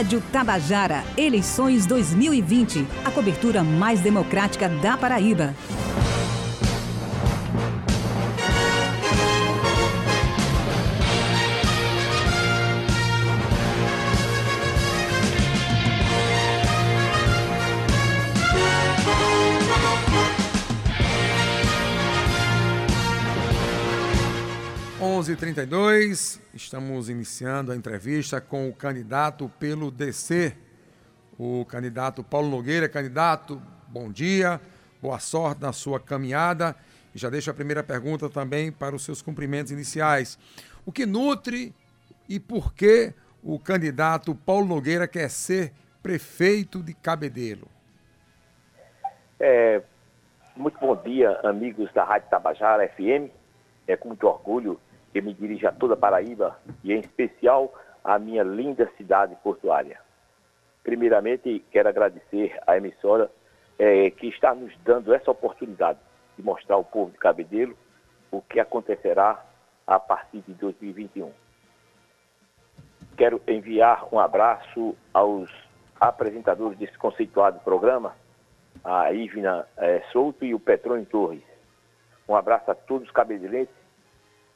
Rádio Tabajara, eleições 2020. A cobertura mais democrática da Paraíba. 11h32, estamos iniciando a entrevista com o candidato pelo DC, o candidato Paulo Nogueira. Candidato, bom dia, boa sorte na sua caminhada. E já deixo a primeira pergunta também para os seus cumprimentos iniciais. O que nutre e por que o candidato Paulo Nogueira quer ser prefeito de Cabedelo? É, muito bom dia, amigos da Rádio Tabajara FM. É com muito orgulho que me dirige a toda Paraíba e, em especial, à minha linda cidade portuária. Primeiramente, quero agradecer à emissora é, que está nos dando essa oportunidade de mostrar ao povo de Cabedelo o que acontecerá a partir de 2021. Quero enviar um abraço aos apresentadores desse conceituado programa, a Ivna é, Souto e o Petrônio Torres. Um abraço a todos os cabedelenses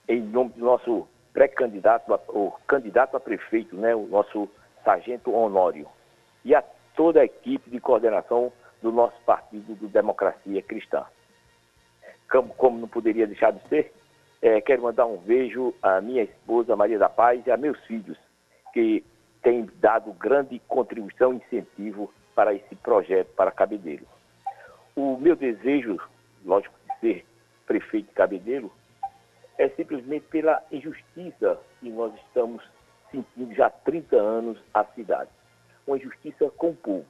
em nome do nosso pré-candidato, o candidato a prefeito, né, o nosso sargento Honório, e a toda a equipe de coordenação do nosso partido do Democracia Cristã. Como, como não poderia deixar de ser, é, quero mandar um beijo à minha esposa Maria da Paz e a meus filhos, que têm dado grande contribuição e incentivo para esse projeto para Cabedelo. O meu desejo, lógico, de ser prefeito de Cabedelo, é simplesmente pela injustiça que nós estamos sentindo já há 30 anos a cidade. Uma injustiça com o povo.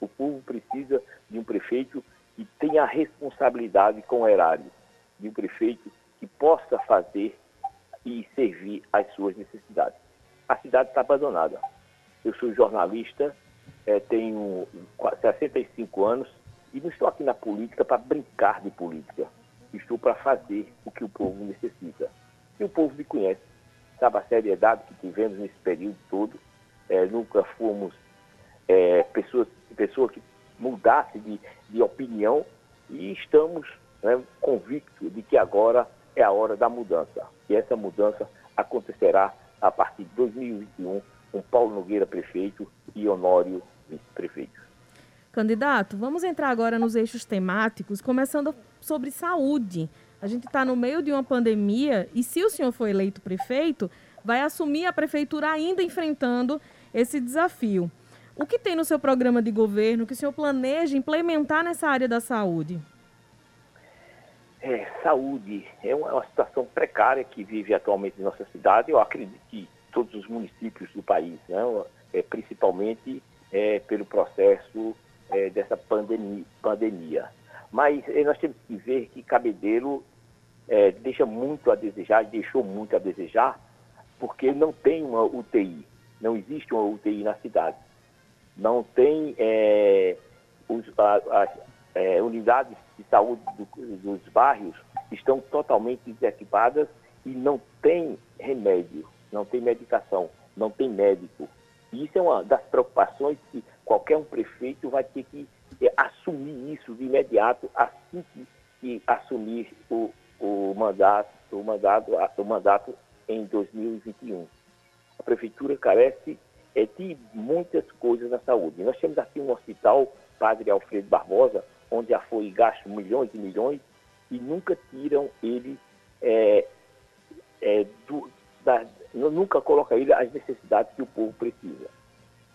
O povo precisa de um prefeito que tenha responsabilidade com o erário, de um prefeito que possa fazer e servir às suas necessidades. A cidade está abandonada. Eu sou jornalista, é, tenho 65 anos e não estou aqui na política para brincar de política estou para fazer o que o povo necessita. E o povo me conhece, sabe a seriedade que tivemos nesse período todo. É, nunca fomos é, pessoas, pessoas que mudassem de, de opinião e estamos né, convictos de que agora é a hora da mudança. E essa mudança acontecerá a partir de 2021 com Paulo Nogueira prefeito e Honório vice-prefeito. Candidato, vamos entrar agora nos eixos temáticos, começando sobre saúde. A gente está no meio de uma pandemia e, se o senhor for eleito prefeito, vai assumir a prefeitura ainda enfrentando esse desafio. O que tem no seu programa de governo que o senhor planeja implementar nessa área da saúde? É, saúde é uma, situação precária que vive atualmente em nossa cidade. Eu acredito que todos os municípios do país, né, é, principalmente é, pelo processo é, dessa pandemia, pandemia. Mas é, nós temos que ver que Cabedelo é, deixa muito a desejar, deixou muito a desejar, porque não tem uma UTI, não existe uma UTI na cidade. Não tem é, os, as é, unidades de saúde do, dos bairros estão totalmente desequipadas e não tem remédio, não tem medicação, não tem médico. E isso é uma das preocupações que qualquer um prefeito vai ter que é, assumir isso de imediato assim que, que assumir o, o mandato, o mandato, o mandato em 2021. A prefeitura carece é, de muitas coisas na saúde. Nós temos aqui um hospital, Padre Alfredo Barbosa, onde já foi gasto milhões e milhões e nunca tiram ele é, é, do, da, nunca coloca ele as necessidades que o povo precisa.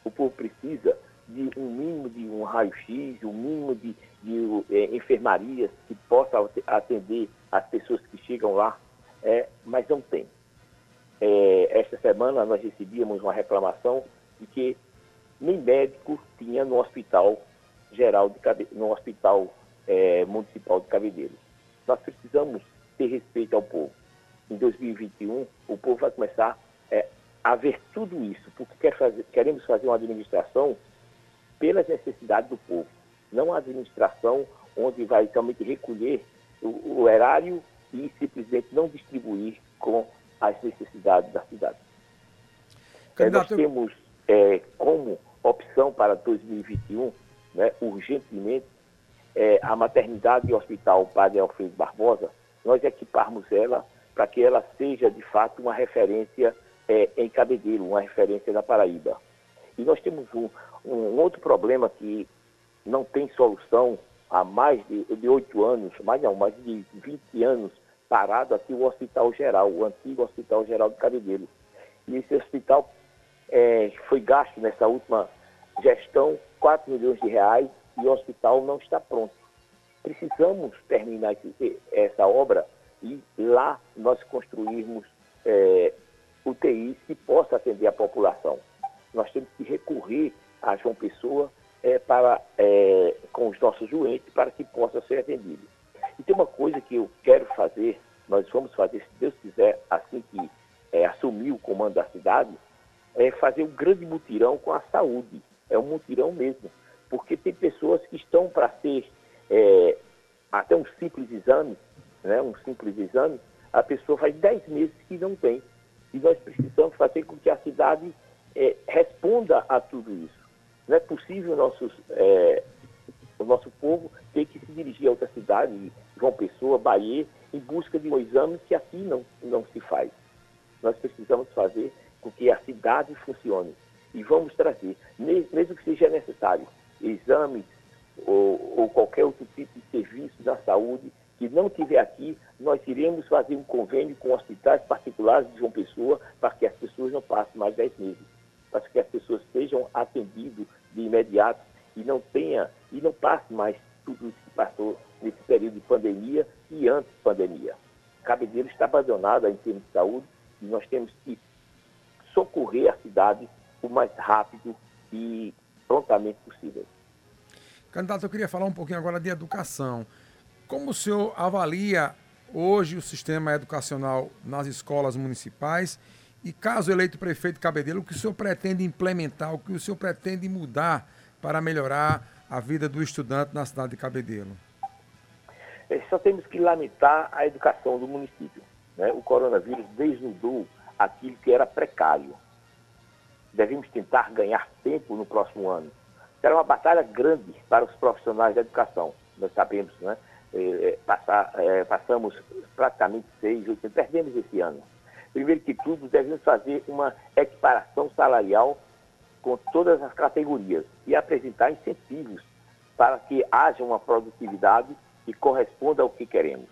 O povo precisa de um mínimo de um raio-x, um mínimo de, de é, enfermarias que possa atender as pessoas que chegam lá, é, mas não tem. É, esta semana nós recebíamos uma reclamação de que nem médico tinha no hospital geral de Cabe... no hospital é, municipal de Cabedelo. Nós precisamos ter respeito ao povo. Em 2021, o povo vai começar é, a ver tudo isso, porque quer fazer, queremos fazer uma administração pelas necessidades do povo, não a administração onde vai somente recolher o, o erário e simplesmente não distribuir com as necessidades da cidade. É, nós temos é, como opção para 2021, né, urgentemente, é, a maternidade e hospital Padre Alfredo Barbosa, nós equiparmos ela para que ela seja, de fato, uma referência é, em Cabedelo, uma referência na Paraíba. E nós temos um, um outro problema que não tem solução há mais de oito anos, mais não, mais de 20 anos, parado aqui o Hospital Geral, o antigo Hospital Geral de Cabedelo. E esse hospital é, foi gasto nessa última gestão 4 milhões de reais e o hospital não está pronto. Precisamos terminar essa obra e lá nós construirmos é, UTIs que possa atender a população. Nós temos que recorrer a João Pessoa é, para, é, com os nossos doentes para que possa ser atendido. E tem uma coisa que eu quero fazer, nós vamos fazer, se Deus quiser, assim que é, assumir o comando da cidade, é fazer um grande mutirão com a saúde. É um mutirão mesmo. Porque tem pessoas que estão para ser é, até um simples exame, né, um simples exame, a pessoa faz 10 meses que não tem. E nós precisamos fazer com que a cidade é, responda a tudo isso. Não é possível nossos, é, o nosso povo ter que se dirigir a outra cidade, João Pessoa, Bahia, em busca de um exame que aqui não, não se faz. Nós precisamos fazer com que a cidade funcione. E vamos trazer, mesmo que seja necessário, exames ou, ou qualquer outro tipo de serviço da saúde que não tiver aqui, nós iremos fazer um convênio com hospitais particulares de João Pessoa para que as pessoas não passem mais 10 meses, para que as pessoas sejam atendidas de imediato e não tenha e não passe mais tudo isso que passou nesse período de pandemia e antes pandemia. Cabedelo está abandonado em termos de saúde e nós temos que socorrer a cidade o mais rápido e prontamente possível. Candidato, eu queria falar um pouquinho agora de educação. Como o senhor avalia hoje o sistema educacional nas escolas municipais e, caso eleito prefeito Cabedelo, o que o senhor pretende implementar, o que o senhor pretende mudar para melhorar a vida do estudante na cidade de Cabedelo? É, só temos que lamentar a educação do município. Né? O coronavírus desnudou aquilo que era precário. Devemos tentar ganhar tempo no próximo ano. Será uma batalha grande para os profissionais da educação. Nós sabemos, né? É, passar, é, passamos praticamente seis, oito, perdemos esse ano. Primeiro que tudo, devemos fazer uma equiparação salarial com todas as categorias e apresentar incentivos para que haja uma produtividade que corresponda ao que queremos.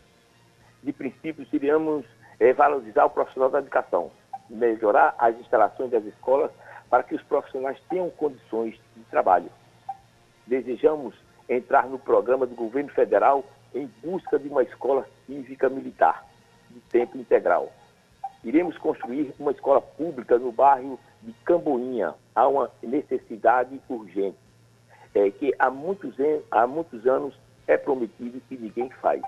De princípio, iríamos é, valorizar o profissional da educação, melhorar as instalações das escolas para que os profissionais tenham condições de trabalho. Desejamos entrar no programa do governo federal em busca de uma escola cívica militar de tempo integral. Iremos construir uma escola pública no bairro de Camboinha. Há uma necessidade urgente, é, que há muitos, há muitos anos é prometido e ninguém faz.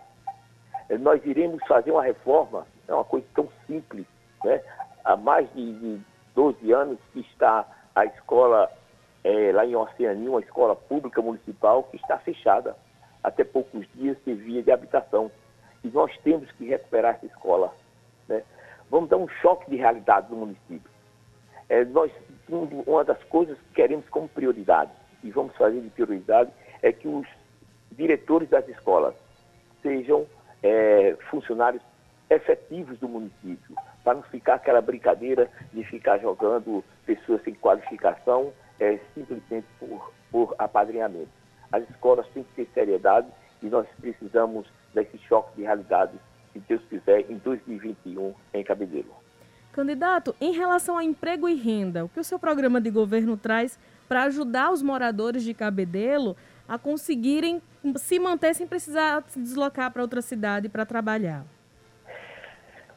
É, nós iremos fazer uma reforma, é uma coisa tão simples. Né? Há mais de, de 12 anos que está a escola é, lá em Oceania, uma escola pública municipal que está fechada até poucos dias servia de habitação. E nós temos que recuperar essa escola. Vamos dar um choque de realidade no município. É, nós, uma das coisas que queremos como prioridade, e vamos fazer de prioridade, é que os diretores das escolas sejam é, funcionários efetivos do município, para não ficar aquela brincadeira de ficar jogando pessoas sem qualificação é, simplesmente por, por apadrinhamento. As escolas têm que ter seriedade e nós precisamos desse choque de realidade, se Deus quiser, em 2021 em Cabedelo. Candidato, em relação a emprego e renda, o que o seu programa de governo traz para ajudar os moradores de Cabedelo a conseguirem se manter sem precisar se deslocar para outra cidade para trabalhar?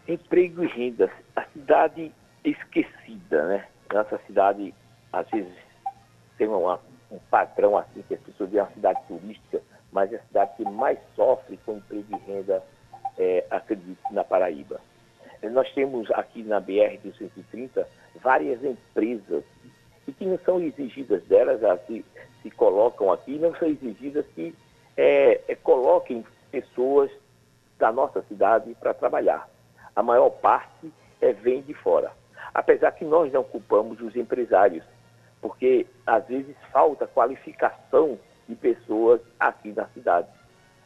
Emprego e renda. A cidade esquecida, né? Nossa cidade, às vezes, tem uma um padrão assim, que as pessoas veem uma cidade turística, mas é a cidade que mais sofre com emprego e renda, é, acredito, na Paraíba. Nós temos aqui na BR-230 várias empresas e que não são exigidas delas, assim, se colocam aqui, não são exigidas que é, é, coloquem pessoas da nossa cidade para trabalhar. A maior parte é, vem de fora. Apesar que nós não culpamos os empresários, porque às vezes falta qualificação de pessoas aqui na cidade.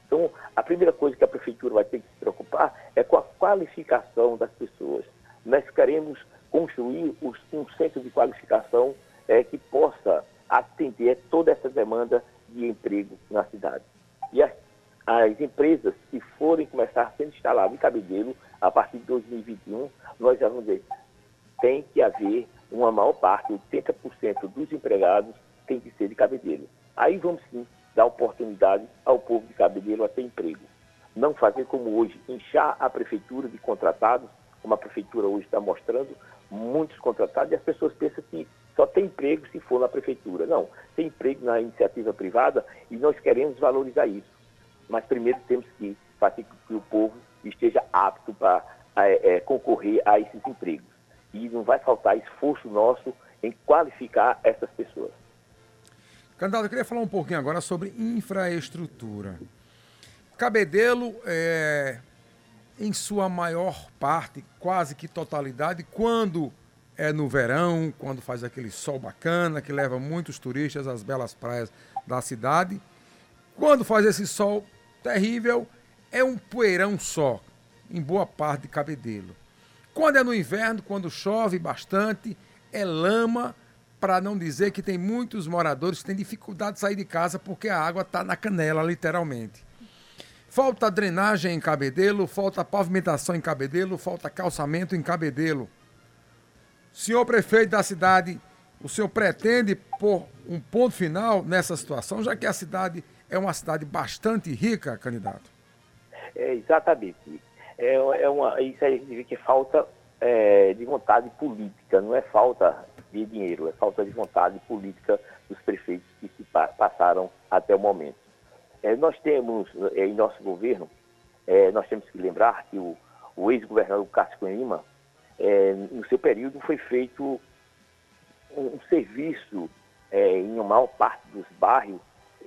Então, a primeira coisa que a prefeitura vai ter que se preocupar é com a qualificação das pessoas. Nós queremos construir um centro de qualificação é, que possa atender toda essa demanda de emprego na cidade. E as, as empresas que forem começar a ser instaladas em Cabedelo, a partir de 2021, nós já vamos ver, tem que haver uma maior parte, 80% dos empregados tem que ser de Cabedelo. Aí vamos sim dar oportunidade ao povo de Cabedelo a ter emprego. Não fazer como hoje, inchar a prefeitura de contratados, como a prefeitura hoje está mostrando, muitos contratados, e as pessoas pensam que só tem emprego se for na prefeitura. Não, tem emprego na iniciativa privada e nós queremos valorizar isso. Mas primeiro temos que fazer com que o povo esteja apto para é, é, concorrer a esses empregos. E não vai faltar esforço nosso em qualificar essas pessoas. Candidato, eu queria falar um pouquinho agora sobre infraestrutura. Cabedelo, é, em sua maior parte, quase que totalidade, quando é no verão, quando faz aquele sol bacana, que leva muitos turistas às belas praias da cidade. Quando faz esse sol terrível, é um poeirão só, em boa parte de Cabedelo. Quando é no inverno, quando chove bastante, é lama, para não dizer que tem muitos moradores que têm dificuldade de sair de casa porque a água está na canela, literalmente. Falta drenagem em Cabedelo, falta pavimentação em Cabedelo, falta calçamento em Cabedelo. Senhor prefeito da cidade, o senhor pretende pôr um ponto final nessa situação, já que a cidade é uma cidade bastante rica, candidato? É, exatamente. É, é uma, isso aí que falta é, de vontade política, não é falta de dinheiro, é falta de vontade política dos prefeitos que se passaram até o momento. É, nós temos, é, em nosso governo, é, nós temos que lembrar que o, o ex-governador Cássio Lima, é, no seu período, foi feito um, serviço em uma maior parte dos bairros,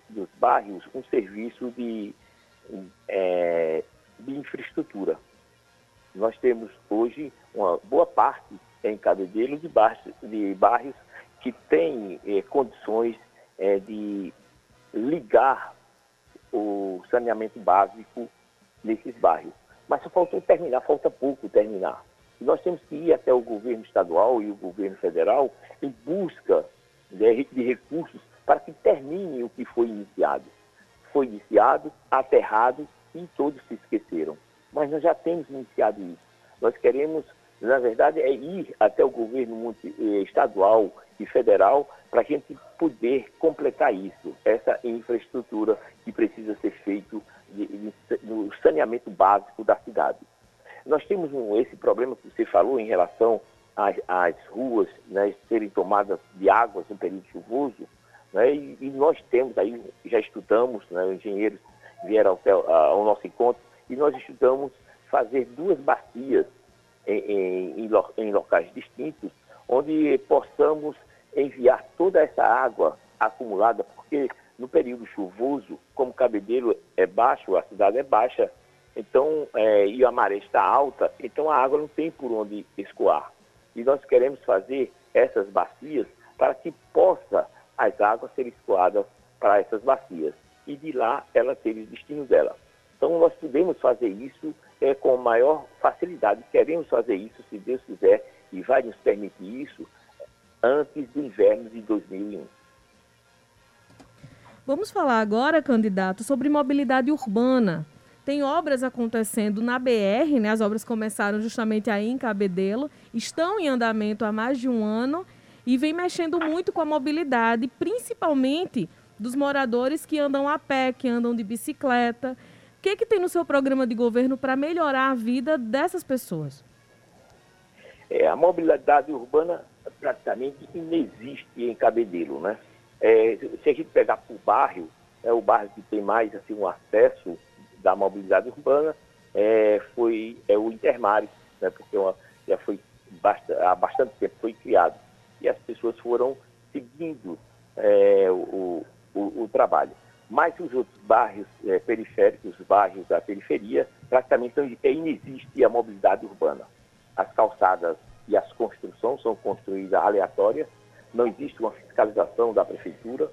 dos bairros um serviço de, de infraestrutura. Nós temos hoje uma boa parte em Cabedelo de bairros, de bairros que têm eh, condições eh, de ligar o saneamento básico nesses bairros. Mas só faltou terminar, falta pouco terminar. Nós temos que ir até o governo estadual e o governo federal em busca de, de recursos para que termine o que foi iniciado. Foi iniciado, aterrado e todos se esqueceram. Mas nós já temos iniciado isso. Nós queremos na verdade, é ir até o governo eh, estadual e federal para a gente poder completar isso, essa infraestrutura que precisa ser feito no saneamento básico da cidade. Nós temos um, esse problema que você falou em relação às, às ruas né, serem tomadas de águas no período chuvoso, né, e, e, nós temos aí, já estudamos, né, engenheiros vieram ao, ao nosso encontro, e nós estudamos fazer duas bacias em, em, em locais distintos, onde possamos enviar toda essa água acumulada, porque no período chuvoso, como o Cabedelo é baixo, a cidade é baixa, então, é, e a maré está alta, então a água não tem por onde escoar. E nós queremos fazer essas bacias para que possa as águas serem escoadas para essas bacias e de lá ela ter o destino dela. Então nós podemos fazer isso é, com maior facilidade. Queremos fazer isso, se Deus quiser, e vai nos permitir isso antes do inverno de 2001. Vamos falar agora, candidato, sobre mobilidade urbana. Tem obras acontecendo na BR, né? As obras começaram justamente aí em Cabedelo, estão em andamento há mais de um ano e vem mexendo muito com a mobilidade, principalmente dos moradores que andam a pé, que andam de bicicleta. O que, que tem no seu programa de governo para melhorar a vida dessas pessoas? É, a mobilidade urbana praticamente inexiste em Cabedelo, né? É, se a gente pegar por bairro, é o bairro que tem mais assim um acesso da mobilidade urbana é, foi é o Intermares, né? Porque uma, já foi há bastante tempo foi criado e as pessoas foram seguindo é, o, o, o trabalho. Mas os outros bairros é, periféricos, os bairros da periferia, praticamente é, inexiste a mobilidade urbana. As calçadas e as construções são construídas aleatórias, não existe uma fiscalização da prefeitura,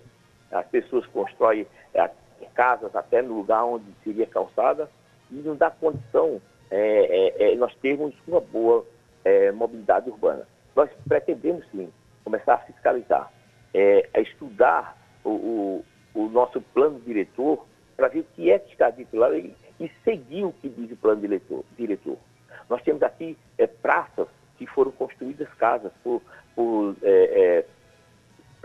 as pessoas constroem é, casas até no lugar onde seria calçada e não dá condição é, nós termos uma boa mobilidade urbana. Nós pretendemos sim começar a fiscalizar, a estudar o, o, o, nosso plano diretor para ver o que é que está dito lá e, e, seguir o que diz o plano diretor. diretor. Nós temos aqui praças que foram construídas casas por, por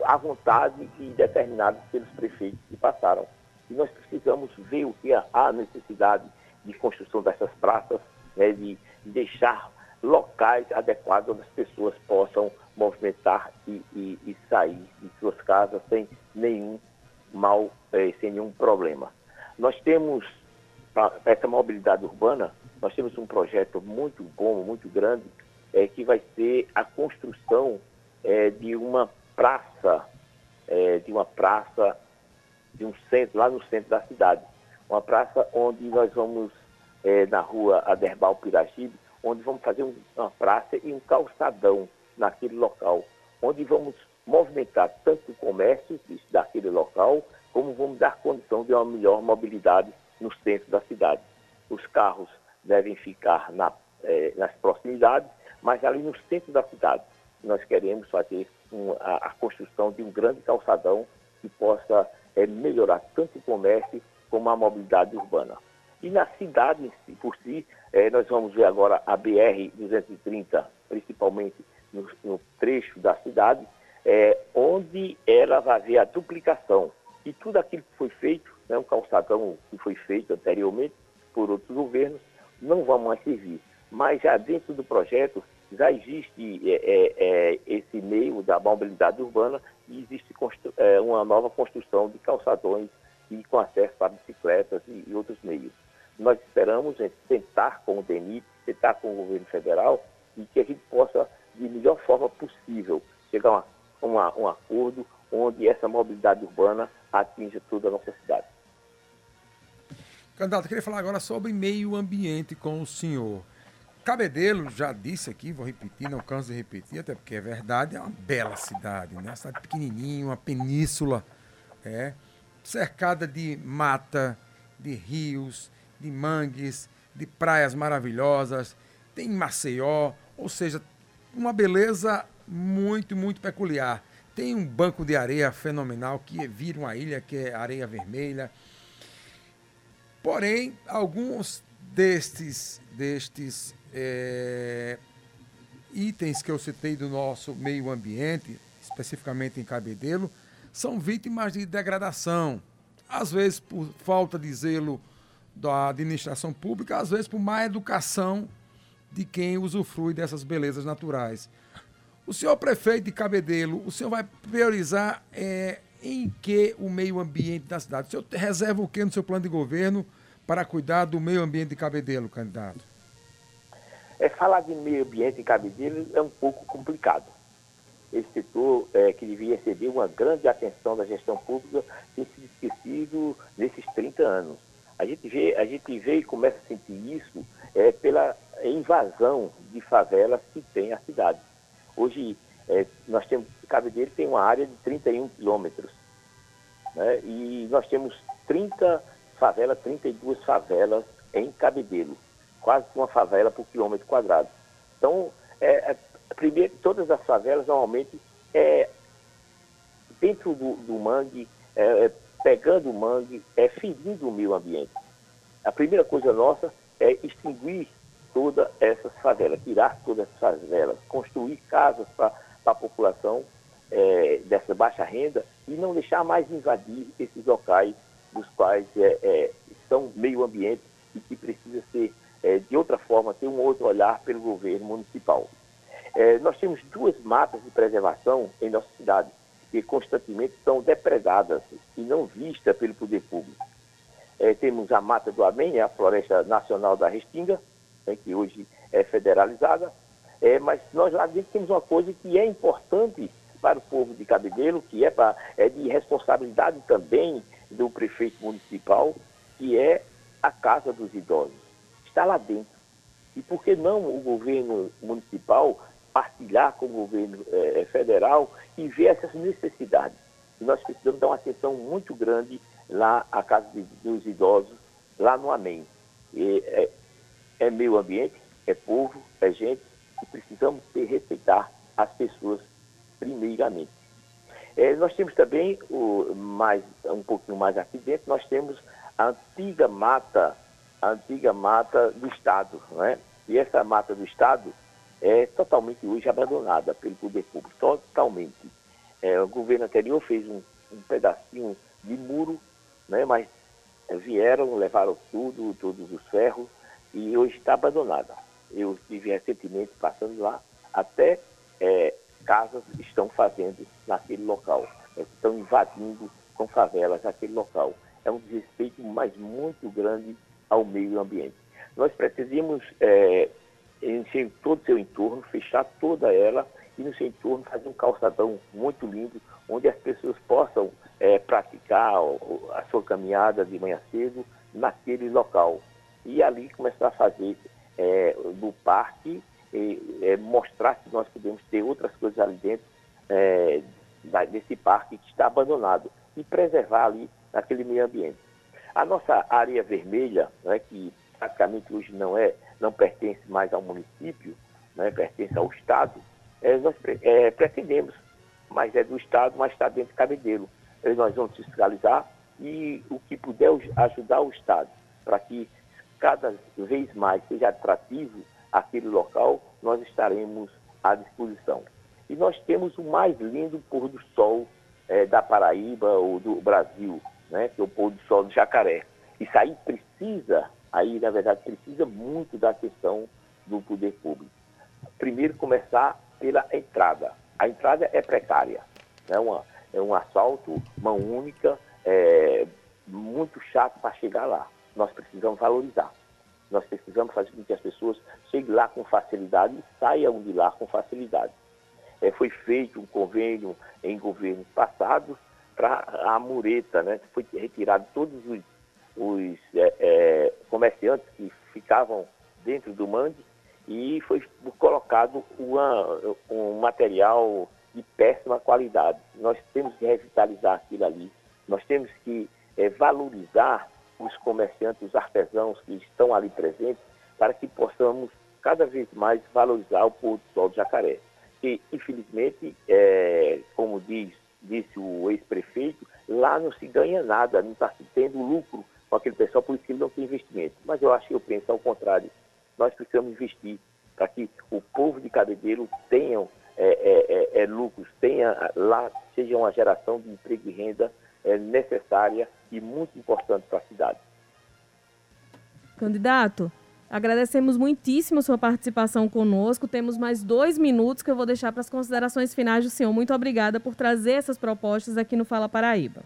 à vontade e determinadas pelos prefeitos que passaram. E nós precisamos ver o que há necessidade de construção dessas praças, né, de deixar locais adequados onde as pessoas possam movimentar e, e, e sair de suas casas sem nenhum mal, eh, sem nenhum problema. Nós temos, para essa mobilidade urbana, nós temos um projeto muito bom, muito grande, é que vai ser a construção é, de uma praça, de uma praça, de um centro, lá no centro da cidade. Uma praça onde nós vamos, na rua Aderbal Piragibe, onde vamos fazer uma praça e um calçadão naquele local, onde vamos movimentar tanto o comércio daquele local, como vamos dar condição de uma melhor mobilidade no centro da cidade. Os carros devem ficar na, eh, nas proximidades, mas ali no centro da cidade nós queremos fazer um, a, a, construção de um grande calçadão que possa eh, melhorar tanto o comércio como a mobilidade urbana. E na cidade por si, eh, nós vamos ver agora a BR-230, principalmente no, no, trecho da cidade, eh, onde ela vai ver a duplicação. E tudo aquilo que foi feito, né, um calçadão que foi feito anteriormente por outros governos, não vai mais servir. Mas já dentro do projeto, já existe é, é, é esse meio da mobilidade urbana e existe é, uma nova construção de calçadões e com acesso para bicicletas e, e outros meios nós esperamos é sentar com o DENIT, sentar com o governo federal e que a gente possa, de melhor forma possível, chegar a uma, um acordo onde essa mobilidade urbana atinja toda a nossa cidade. Candidato, eu queria falar agora sobre meio ambiente com o senhor. Cabedelo já disse aqui, vou repetir, não canso de repetir, até porque é verdade, é uma bela cidade, né? Uma cidade pequenininha, uma península, é, cercada de mata, de rios, de mangues, de praias maravilhosas, tem Maceió, ou seja, uma beleza muito, muito peculiar. Tem um banco de areia fenomenal que vira uma ilha que é areia vermelha. Porém, alguns destes, destes é, itens que eu citei do nosso meio ambiente, especificamente em Cabedelo, são vítimas de degradação. Às vezes por falta de zelo da administração pública, às vezes por má educação de quem usufrui dessas belezas naturais. O senhor prefeito de Cabedelo, o senhor vai priorizar é, em que o meio ambiente da cidade? O senhor reserva o que no seu plano de governo para cuidar do meio ambiente de Cabedelo, candidato? É, falar de meio ambiente em Cabedelo é um pouco complicado. Esse setor é, que devia receber uma grande atenção da gestão pública tem sido esquecido nesses 30 anos. A gente vê, a gente vê e começa a sentir isso é, pela invasão de favelas que tem a cidade. Hoje, é, nós temos, Cabedelo tem uma área de 31 quilômetros. Né? E nós temos 30 favelas, 32 favelas em Cabedelo. Quase uma favela por quilômetro quadrado. Então, é, é, primeiro, todas as favelas normalmente é dentro do, do mangue, é, é pegando o mangue, é ferindo o meio ambiente. A primeira coisa nossa é extinguir todas essas favelas, tirar todas essas favelas, construir casas para a população é, dessa baixa renda e não deixar mais invadir esses locais dos quais é, é, são meio ambiente e que precisa ser, é, de outra forma, ter um outro olhar pelo governo municipal. É, nós temos duas matas de preservação em nossa cidade que constantemente são depredadas e não vistas pelo poder público. É, temos a Mata do Amém, a Floresta Nacional da Restinga, né, que hoje é federalizada, é, mas nós lá dentro temos uma coisa que é importante para o povo de Cabedelo, que é, pra, é de responsabilidade também do prefeito municipal, que é a Casa dos Idosos. Está lá dentro. E por que não o governo municipal partilhar com o governo é, federal e ver essas necessidades. E nós precisamos dar uma atenção muito grande lá à Casa dos Idosos, lá no Amém. E, é, é meio ambiente, é povo, é gente, e precisamos ter, respeitar as pessoas primeiramente. É, nós temos também, o, mais, um pouquinho mais aqui dentro, nós temos a antiga mata, a antiga mata do Estado, não é? E essa mata do Estado é totalmente hoje abandonada pelo poder público, totalmente. É, o governo anterior fez um, um pedacinho de muro, né, mas vieram, levaram tudo, todos os ferros, e hoje está abandonada. Eu estive recentemente passando lá, até é, casas estão fazendo naquele local, né, estão invadindo com favelas aquele local. É um desrespeito, mas muito grande ao meio ambiente. Nós pretendíamos é, em todo o seu entorno, fechar toda ela e no seu entorno fazer um calçadão muito lindo, onde as pessoas possam é, praticar a sua caminhada de manhã cedo naquele local. E ali começar a fazer é, do parque, é, mostrar que nós podemos ter outras coisas ali dentro é, desse parque que está abandonado e preservar ali aquele meio ambiente. A nossa área vermelha, né, que praticamente hoje não é não pertence mais ao município, né, pertence ao Estado, é, nós é, pretendemos, mas é do Estado, mas está dentro de cabedelo. Nós vamos fiscalizar e o que puder ajudar o Estado para que cada vez mais seja atrativo aquele local, nós estaremos à disposição. E nós temos o mais lindo pôr do sol é, da Paraíba ou do Brasil, né, que é o pôr do sol do Jacaré. Isso aí precisa aí, na verdade, precisa muito da atenção do poder público. Primeiro, começar pela entrada. A entrada é precária, é, uma, é um assalto, mão única, é muito chato para chegar lá. Nós precisamos valorizar. Nós precisamos fazer com que as pessoas cheguem lá com facilidade e saiam de lá com facilidade. É, foi feito um convênio em governos passados para a mureta, né? Foi retirado todos os os é, é, comerciantes que ficavam dentro do mande e foi colocado uma, um material de péssima qualidade. Nós temos que revitalizar aquilo ali, nós temos que é, valorizar os comerciantes, os artesãos que estão ali presentes, para que possamos cada vez mais valorizar o pôr do sol de Jacaré. E, infelizmente, é, como diz, disse o ex-prefeito, lá não se ganha nada, não está se tendo lucro com aquele pessoal, por isso que ele não tem investimento. Mas eu acho que eu penso ao contrário. Nós precisamos investir para que o povo de Cabedelo tenha é, é, é, é, lucros, tenha lá, seja uma geração de emprego e renda é, necessária e muito importante para a cidade. Candidato, agradecemos muitíssimo sua participação conosco. Temos mais dois minutos que eu vou deixar para as considerações finais do senhor. Muito obrigada por trazer essas propostas aqui no Fala Paraíba.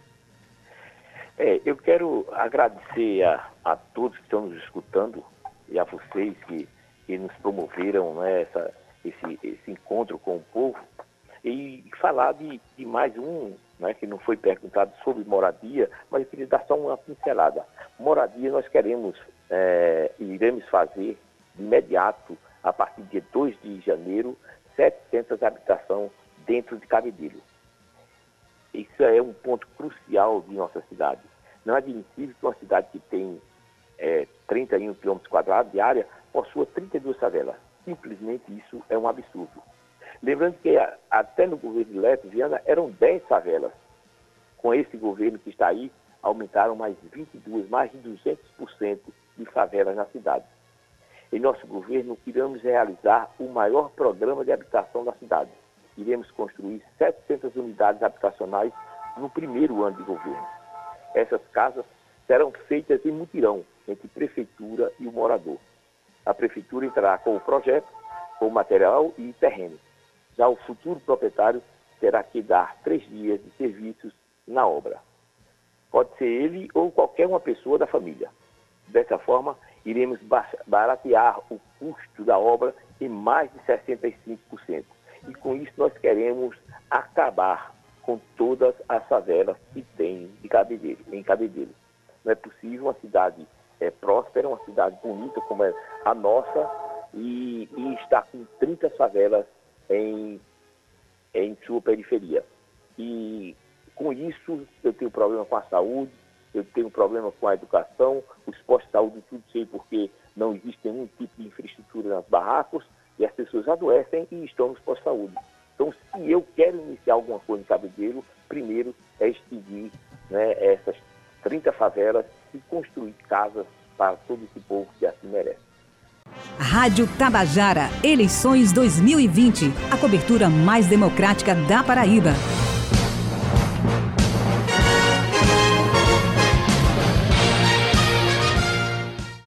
É, eu quero agradecer a, a todos que estão nos escutando e a vocês que, que nos promoveram né, essa, esse, esse encontro com o povo e falar de, de mais um, né, que não foi perguntado sobre moradia, mas eu queria dar só uma pincelada. Moradia nós queremos é, e iremos fazer de imediato, a partir de 2 de janeiro, 700 habitações dentro de Cabedelo. Isso é um ponto crucial de nossa cidade. Não é admissível que uma cidade que tem é, 31 quilômetros quadrados de área possua 32 favelas. Simplesmente isso é um absurdo. Lembrando que até no governo de Leto Viana eram 10 favelas. Com esse governo que está aí, aumentaram mais 22, mais de 200% de favelas na cidade. Em nosso governo, iremos realizar o maior programa de habitação da cidade iremos construir 700 unidades habitacionais no primeiro ano de governo. Essas casas serão feitas em mutirão entre prefeitura e o morador. A prefeitura entrará com o projeto, com o material e terreno. Já o futuro proprietário terá que dar três dias de serviços na obra. Pode ser ele ou qualquer uma pessoa da família. Dessa forma, iremos baratear o custo da obra em mais de 65%. E com isso nós queremos acabar com todas as favelas que tem de Cabedelo, em Cabedelo. Não é possível uma cidade é, próspera, uma cidade bonita como é a nossa, e, e estar com 30 favelas em, em sua periferia. E com isso eu tenho problema com a saúde, eu tenho problema com a educação, os postos de saúde tudo sei porque não existe nenhum tipo de infraestrutura nas barracas e as pessoas adoecem e estão nos postos de saúde. Então, se eu quero iniciar alguma coisa em Cabedelo, primeiro é extinguir né, essas 30 favelas e construir casas para todo esse povo que assim merece. Rádio Tabajara, eleições 2020, a cobertura mais democrática da Paraíba.